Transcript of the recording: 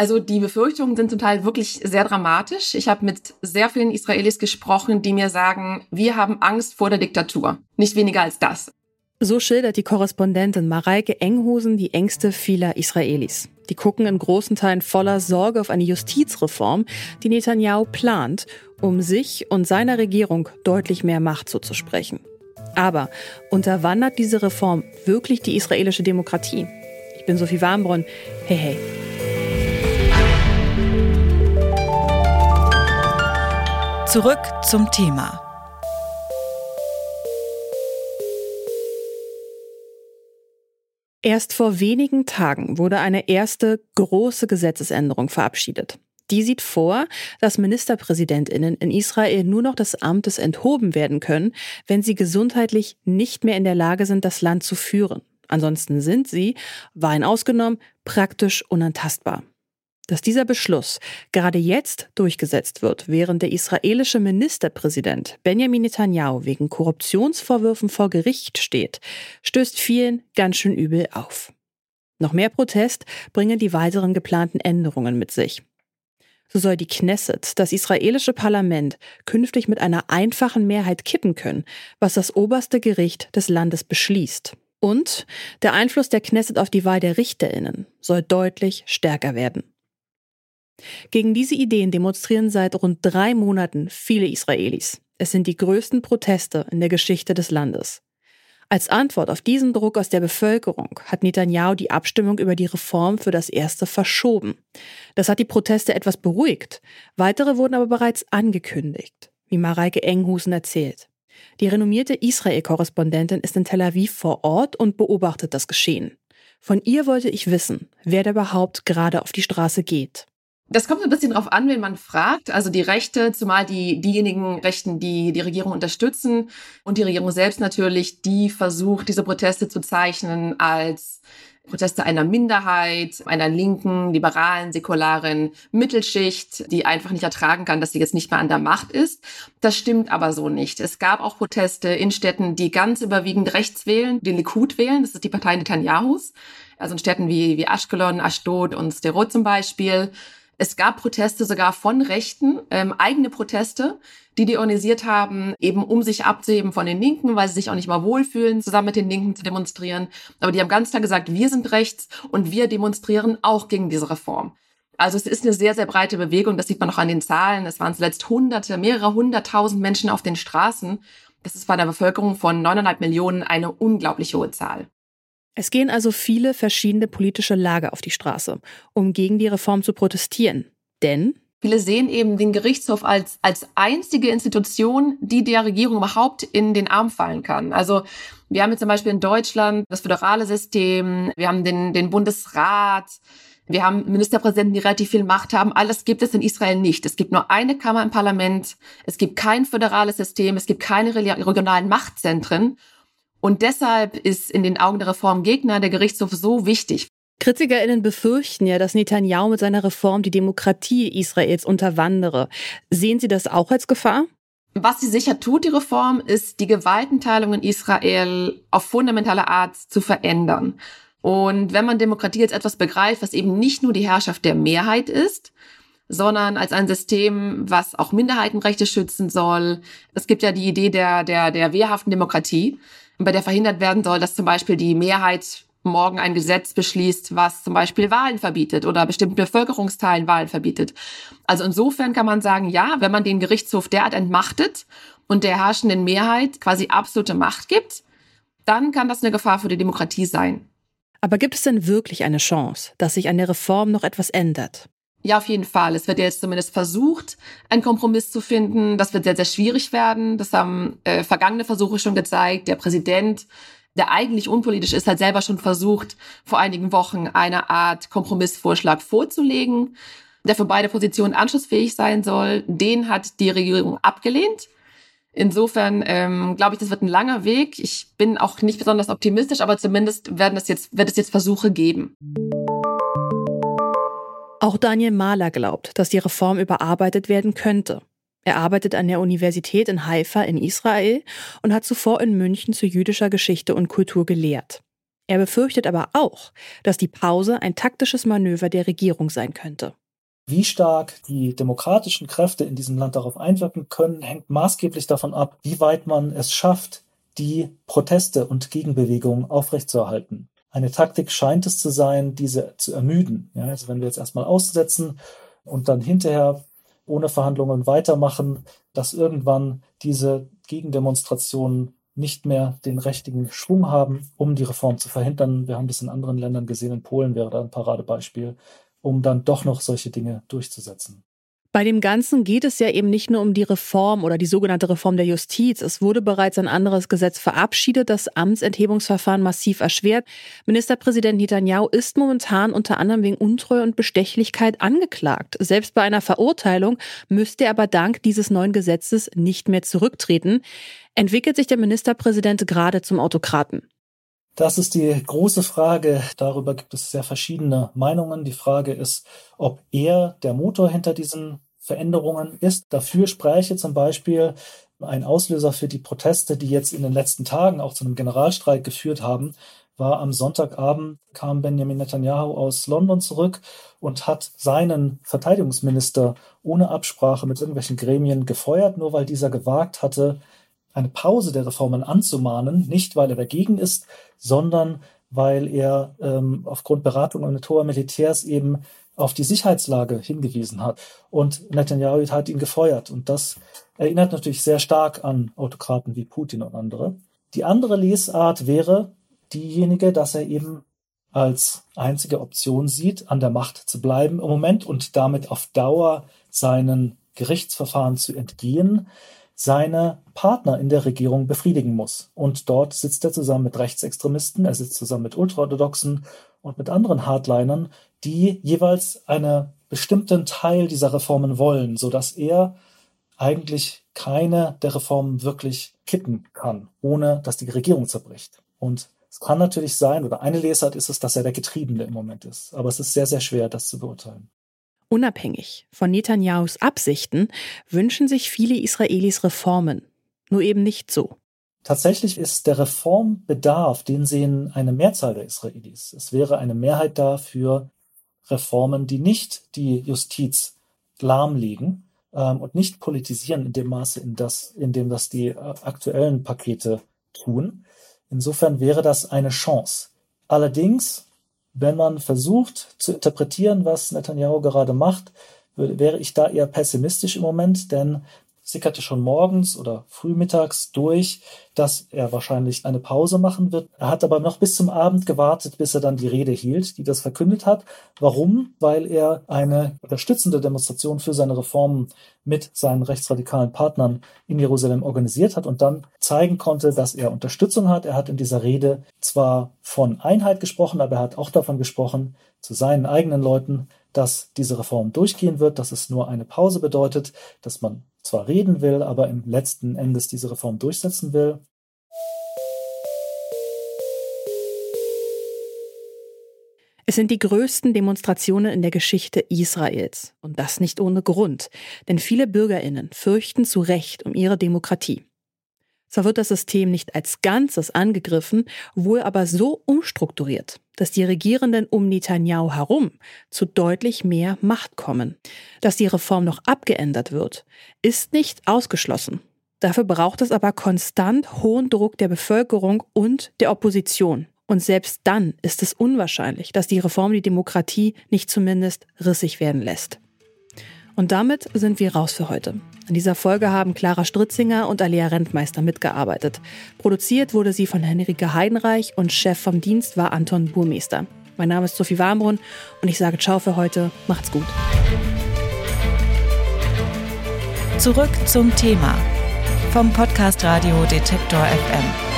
Also die Befürchtungen sind zum Teil wirklich sehr dramatisch. Ich habe mit sehr vielen Israelis gesprochen, die mir sagen, wir haben Angst vor der Diktatur. Nicht weniger als das. So schildert die Korrespondentin Mareike Enghusen die Ängste vieler Israelis. Die gucken in großen Teilen voller Sorge auf eine Justizreform, die Netanyahu plant, um sich und seiner Regierung deutlich mehr Macht zuzusprechen. Aber unterwandert diese Reform wirklich die israelische Demokratie? Ich bin Sophie Warmbrunn. Hey, hey. Zurück zum Thema. Erst vor wenigen Tagen wurde eine erste große Gesetzesänderung verabschiedet. Die sieht vor, dass Ministerpräsidentinnen in Israel nur noch des Amtes enthoben werden können, wenn sie gesundheitlich nicht mehr in der Lage sind, das Land zu führen. Ansonsten sind sie, Wein ausgenommen, praktisch unantastbar dass dieser Beschluss gerade jetzt durchgesetzt wird, während der israelische Ministerpräsident Benjamin Netanyahu wegen Korruptionsvorwürfen vor Gericht steht, stößt vielen ganz schön übel auf. Noch mehr Protest bringen die weiteren geplanten Änderungen mit sich. So soll die Knesset, das israelische Parlament, künftig mit einer einfachen Mehrheit kippen können, was das oberste Gericht des Landes beschließt. Und der Einfluss der Knesset auf die Wahl der Richterinnen soll deutlich stärker werden. Gegen diese Ideen demonstrieren seit rund drei Monaten viele Israelis. Es sind die größten Proteste in der Geschichte des Landes. Als Antwort auf diesen Druck aus der Bevölkerung hat Netanyahu die Abstimmung über die Reform für das erste verschoben. Das hat die Proteste etwas beruhigt. Weitere wurden aber bereits angekündigt, wie Mareike Enghusen erzählt. Die renommierte Israel-Korrespondentin ist in Tel Aviv vor Ort und beobachtet das Geschehen. Von ihr wollte ich wissen, wer da überhaupt gerade auf die Straße geht. Das kommt ein bisschen drauf an, wen man fragt. Also die Rechte, zumal die, diejenigen Rechten, die die Regierung unterstützen und die Regierung selbst natürlich, die versucht, diese Proteste zu zeichnen als Proteste einer Minderheit, einer linken, liberalen, säkularen Mittelschicht, die einfach nicht ertragen kann, dass sie jetzt nicht mehr an der Macht ist. Das stimmt aber so nicht. Es gab auch Proteste in Städten, die ganz überwiegend rechts wählen, den Likud wählen, das ist die Partei Netanyahus. Also in Städten wie, wie Ashkelon, Ashdod und Sderot zum Beispiel es gab Proteste sogar von Rechten, ähm, eigene Proteste, die die organisiert haben, eben um sich abzuheben von den Linken, weil sie sich auch nicht mal wohlfühlen, zusammen mit den Linken zu demonstrieren. Aber die haben ganz klar gesagt, wir sind rechts und wir demonstrieren auch gegen diese Reform. Also es ist eine sehr, sehr breite Bewegung. Das sieht man auch an den Zahlen. Es waren zuletzt Hunderte, mehrere hunderttausend Menschen auf den Straßen. Das ist bei einer Bevölkerung von neuneinhalb Millionen eine unglaublich hohe Zahl. Es gehen also viele verschiedene politische Lager auf die Straße, um gegen die Reform zu protestieren. Denn Viele sehen eben den Gerichtshof als, als einzige Institution, die der Regierung überhaupt in den Arm fallen kann. Also wir haben jetzt zum Beispiel in Deutschland das föderale System, wir haben den, den Bundesrat, wir haben Ministerpräsidenten, die relativ viel Macht haben. Alles gibt es in Israel nicht. Es gibt nur eine Kammer im Parlament, es gibt kein föderales System, es gibt keine regionalen Machtzentren. Und deshalb ist in den Augen der Reformgegner der Gerichtshof so wichtig. KritikerInnen befürchten ja, dass Netanyahu mit seiner Reform die Demokratie Israels unterwandere. Sehen Sie das auch als Gefahr? Was sie sicher tut, die Reform, ist, die Gewaltenteilung in Israel auf fundamentale Art zu verändern. Und wenn man Demokratie als etwas begreift, was eben nicht nur die Herrschaft der Mehrheit ist, sondern als ein System, was auch Minderheitenrechte schützen soll. Es gibt ja die Idee der, der, der wehrhaften Demokratie bei der verhindert werden soll, dass zum Beispiel die Mehrheit morgen ein Gesetz beschließt, was zum Beispiel Wahlen verbietet oder bestimmten Bevölkerungsteilen Wahlen verbietet. Also insofern kann man sagen, ja, wenn man den Gerichtshof derart entmachtet und der herrschenden Mehrheit quasi absolute Macht gibt, dann kann das eine Gefahr für die Demokratie sein. Aber gibt es denn wirklich eine Chance, dass sich an der Reform noch etwas ändert? Ja, auf jeden Fall. Es wird jetzt zumindest versucht, einen Kompromiss zu finden. Das wird sehr, sehr schwierig werden. Das haben äh, vergangene Versuche schon gezeigt. Der Präsident, der eigentlich unpolitisch ist, hat selber schon versucht, vor einigen Wochen eine Art Kompromissvorschlag vorzulegen, der für beide Positionen anschlussfähig sein soll. Den hat die Regierung abgelehnt. Insofern ähm, glaube ich, das wird ein langer Weg. Ich bin auch nicht besonders optimistisch, aber zumindest werden es jetzt, wird es jetzt Versuche geben. Auch Daniel Mahler glaubt, dass die Reform überarbeitet werden könnte. Er arbeitet an der Universität in Haifa in Israel und hat zuvor in München zu jüdischer Geschichte und Kultur gelehrt. Er befürchtet aber auch, dass die Pause ein taktisches Manöver der Regierung sein könnte. Wie stark die demokratischen Kräfte in diesem Land darauf einwirken können, hängt maßgeblich davon ab, wie weit man es schafft, die Proteste und Gegenbewegungen aufrechtzuerhalten. Eine Taktik scheint es zu sein, diese zu ermüden. Ja, also wenn wir jetzt erstmal aussetzen und dann hinterher ohne Verhandlungen weitermachen, dass irgendwann diese Gegendemonstrationen nicht mehr den richtigen Schwung haben, um die Reform zu verhindern. Wir haben das in anderen Ländern gesehen, in Polen wäre da ein Paradebeispiel, um dann doch noch solche Dinge durchzusetzen. Bei dem Ganzen geht es ja eben nicht nur um die Reform oder die sogenannte Reform der Justiz. Es wurde bereits ein anderes Gesetz verabschiedet, das Amtsenthebungsverfahren massiv erschwert. Ministerpräsident Netanyahu ist momentan unter anderem wegen Untreue und Bestechlichkeit angeklagt. Selbst bei einer Verurteilung müsste er aber dank dieses neuen Gesetzes nicht mehr zurücktreten. Entwickelt sich der Ministerpräsident gerade zum Autokraten? Das ist die große Frage. Darüber gibt es sehr verschiedene Meinungen. Die Frage ist, ob er der Motor hinter diesen Veränderungen ist. Dafür spräche zum Beispiel ein Auslöser für die Proteste, die jetzt in den letzten Tagen auch zu einem Generalstreik geführt haben, war am Sonntagabend kam Benjamin Netanyahu aus London zurück und hat seinen Verteidigungsminister ohne Absprache mit irgendwelchen Gremien gefeuert, nur weil dieser gewagt hatte, eine Pause der Reformen anzumahnen, nicht weil er dagegen ist, sondern weil er ähm, aufgrund Beratung und hoher Militärs eben auf die Sicherheitslage hingewiesen hat. Und Netanyahu hat ihn gefeuert. Und das erinnert natürlich sehr stark an Autokraten wie Putin und andere. Die andere Lesart wäre diejenige, dass er eben als einzige Option sieht, an der Macht zu bleiben im Moment und damit auf Dauer seinen Gerichtsverfahren zu entgehen, seine Partner in der Regierung befriedigen muss. Und dort sitzt er zusammen mit Rechtsextremisten, er sitzt zusammen mit Ultraorthodoxen und mit anderen Hardlinern, die jeweils einen bestimmten Teil dieser Reformen wollen, so dass er eigentlich keine der Reformen wirklich kippen kann, ohne dass die Regierung zerbricht. Und es kann natürlich sein, oder eine Lesart ist es, dass er der Getriebene im Moment ist. Aber es ist sehr, sehr schwer, das zu beurteilen. Unabhängig von Netanyahus Absichten wünschen sich viele Israelis Reformen. Nur eben nicht so. Tatsächlich ist der Reformbedarf, den sehen eine Mehrzahl der Israelis. Es wäre eine Mehrheit da für Reformen, die nicht die Justiz lahmlegen ähm, und nicht politisieren in dem Maße, in, das, in dem das die äh, aktuellen Pakete tun. Insofern wäre das eine Chance. Allerdings wenn man versucht zu interpretieren, was Netanyahu gerade macht, wäre ich da eher pessimistisch im Moment, denn sickerte schon morgens oder frühmittags durch, dass er wahrscheinlich eine Pause machen wird. Er hat aber noch bis zum Abend gewartet, bis er dann die Rede hielt, die das verkündet hat. Warum? Weil er eine unterstützende Demonstration für seine Reformen mit seinen rechtsradikalen Partnern in Jerusalem organisiert hat und dann zeigen konnte, dass er Unterstützung hat. Er hat in dieser Rede zwar von Einheit gesprochen, aber er hat auch davon gesprochen, zu seinen eigenen Leuten, dass diese Reform durchgehen wird, dass es nur eine Pause bedeutet, dass man zwar reden will, aber im letzten Endes diese Reform durchsetzen will. Es sind die größten Demonstrationen in der Geschichte Israels. Und das nicht ohne Grund. Denn viele Bürgerinnen fürchten zu Recht um ihre Demokratie. Zwar wird das System nicht als Ganzes angegriffen, wohl aber so umstrukturiert, dass die Regierenden um Netanyahu herum zu deutlich mehr Macht kommen. Dass die Reform noch abgeändert wird, ist nicht ausgeschlossen. Dafür braucht es aber konstant hohen Druck der Bevölkerung und der Opposition. Und selbst dann ist es unwahrscheinlich, dass die Reform die Demokratie nicht zumindest rissig werden lässt. Und damit sind wir raus für heute. An dieser Folge haben Clara Stritzinger und Alia Rentmeister mitgearbeitet. Produziert wurde sie von Henrike Heidenreich und Chef vom Dienst war Anton Burmeister. Mein Name ist Sophie Warmbrunn und ich sage Ciao für heute. Macht's gut. Zurück zum Thema vom Podcast Radio Detektor FM.